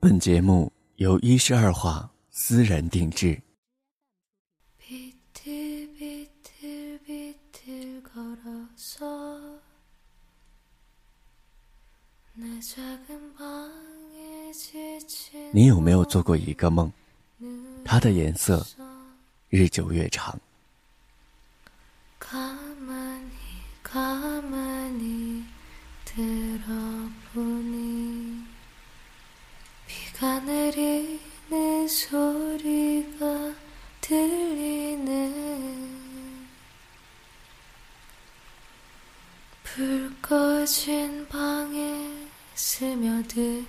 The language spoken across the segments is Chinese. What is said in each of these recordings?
本节目由一十二画私人定制。你有没有做过一个梦？它的颜色日久月长。 바늘이는 소리가 들리는 불 꺼진 방에 스며드는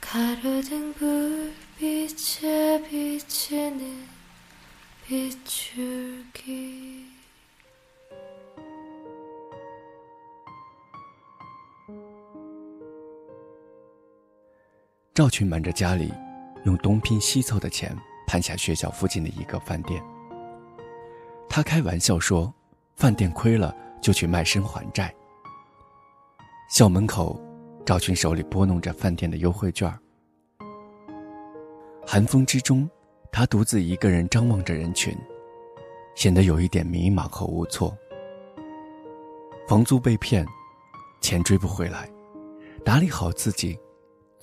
가로등 불빛에 비치는 비줄기. 赵群瞒着家里，用东拼西凑的钱盘下学校附近的一个饭店。他开玩笑说：“饭店亏了，就去卖身还债。”校门口，赵群手里拨弄着饭店的优惠券。寒风之中，他独自一个人张望着人群，显得有一点迷茫和无措。房租被骗，钱追不回来，打理好自己。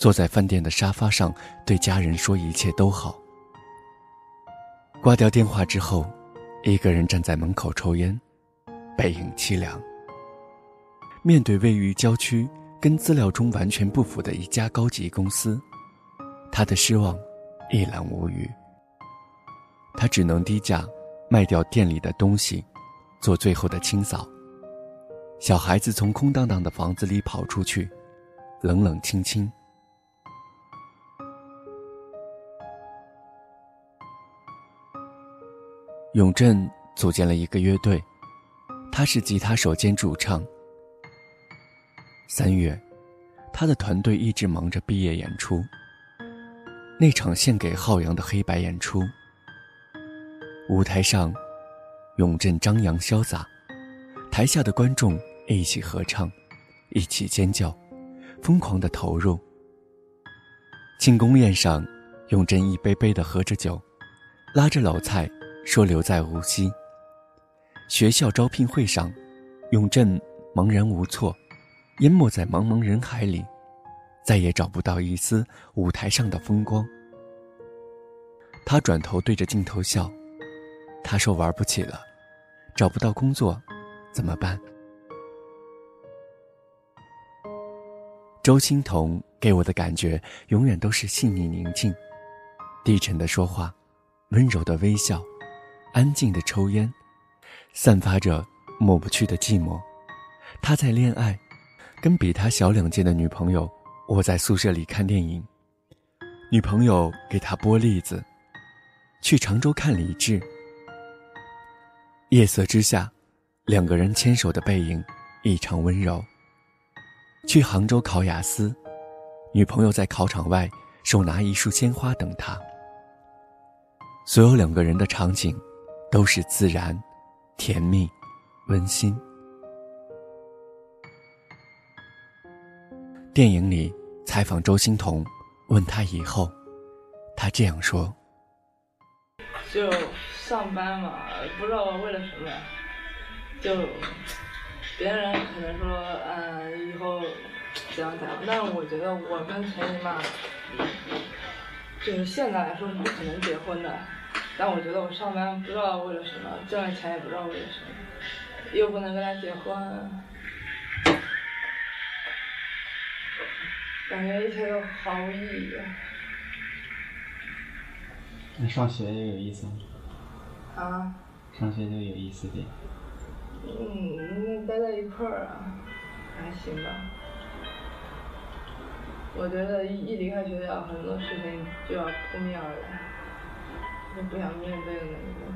坐在饭店的沙发上，对家人说一切都好。挂掉电话之后，一个人站在门口抽烟，背影凄凉。面对位于郊区、跟资料中完全不符的一家高级公司，他的失望一览无余。他只能低价卖掉店里的东西，做最后的清扫。小孩子从空荡荡的房子里跑出去，冷冷清清。永振组建了一个乐队，他是吉他手兼主唱。三月，他的团队一直忙着毕业演出。那场献给浩洋的黑白演出，舞台上，永振张扬潇洒，台下的观众一起合唱，一起尖叫，疯狂的投入。庆功宴上，永振一杯杯的喝着酒，拉着老蔡。说留在无锡。学校招聘会上，永振茫然无措，淹没在茫茫人海里，再也找不到一丝舞台上的风光。他转头对着镜头笑，他说：“玩不起了，找不到工作，怎么办？”周欣彤给我的感觉永远都是细腻宁静，低沉的说话，温柔的微笑。安静的抽烟，散发着抹不去的寂寞。他在恋爱，跟比他小两届的女朋友窝在宿舍里看电影。女朋友给他剥栗子。去常州看李治。夜色之下，两个人牵手的背影异常温柔。去杭州考雅思，女朋友在考场外手拿一束鲜花等他。所有两个人的场景。都是自然、甜蜜、温馨。电影里采访周星彤，问他以后，他这样说：“就上班嘛，不知道为了什么，就别人可能说，嗯，以后怎样怎样，但是我觉得我跟陈姨嘛，就是现在来说是不可能结婚的。”但我觉得我上班不知道为了什么，挣了钱也不知道为了什么，又不能跟他结婚，感觉一切都毫无意义。那上学就有意思吗？啊？上学就有意思点。嗯，那待在一块儿啊，还行吧。我觉得一一离开学校，很多事情就要扑面而来。就不想面对那个。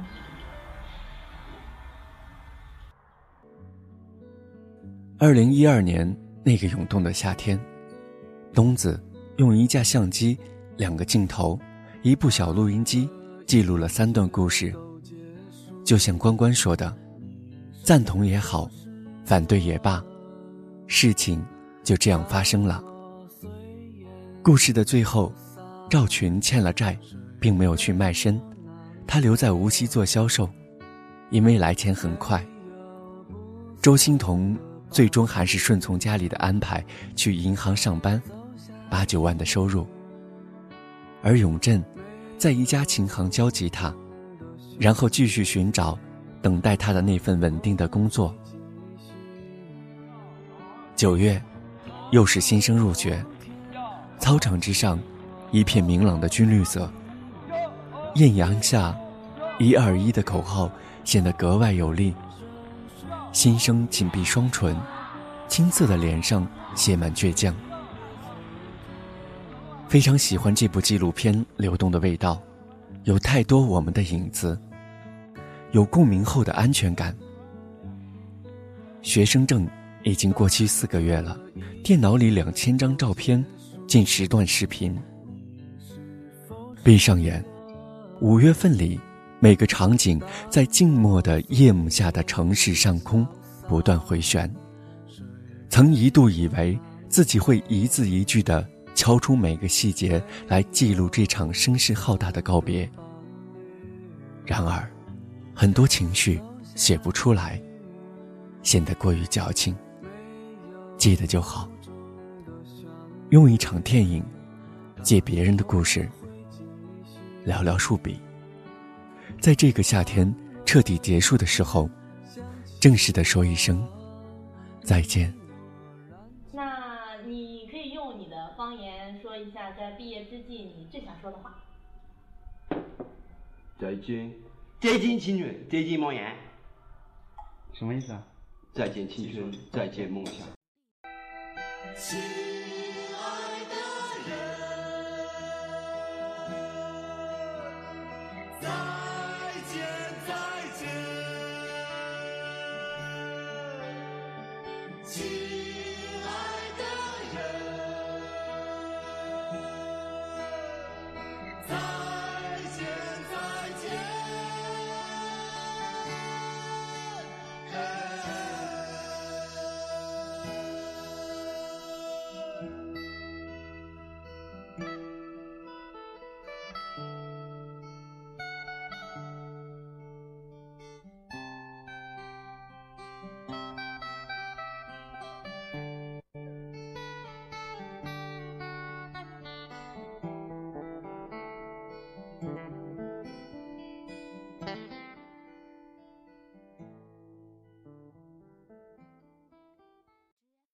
二零一二年那个涌动的夏天，东子用一架相机、两个镜头、一部小录音机，记录了三段故事。就像关关说的：“赞同也好，反对也罢，事情就这样发生了。故事的最后，赵群欠了债，并没有去卖身，他留在无锡做销售，因为来钱很快。周欣彤最终还是顺从家里的安排去银行上班，八九万的收入。而永振，在一家琴行教吉他，然后继续寻找，等待他的那份稳定的工作。九月，又是新生入学，操场之上，一片明朗的军绿色。艳阳下，一二一的口号显得格外有力。新生紧闭双唇，青涩的脸上写满倔强。非常喜欢这部纪录片《流动的味道》，有太多我们的影子，有共鸣后的安全感。学生证。已经过期四个月了，电脑里两千张照片，近十段视频。闭上眼，五月份里，每个场景在静默的夜幕下的城市上空不断回旋。曾一度以为自己会一字一句地敲出每个细节来记录这场声势浩大的告别。然而，很多情绪写不出来，显得过于矫情。记得就好。用一场电影，借别人的故事，寥寥数笔。在这个夏天彻底结束的时候，正式的说一声再见。那你可以用你的方言说一下，在毕业之际你最想说的话。再见，再见青春，再见梦魇。什么意思啊？再见青春，再见梦想。心。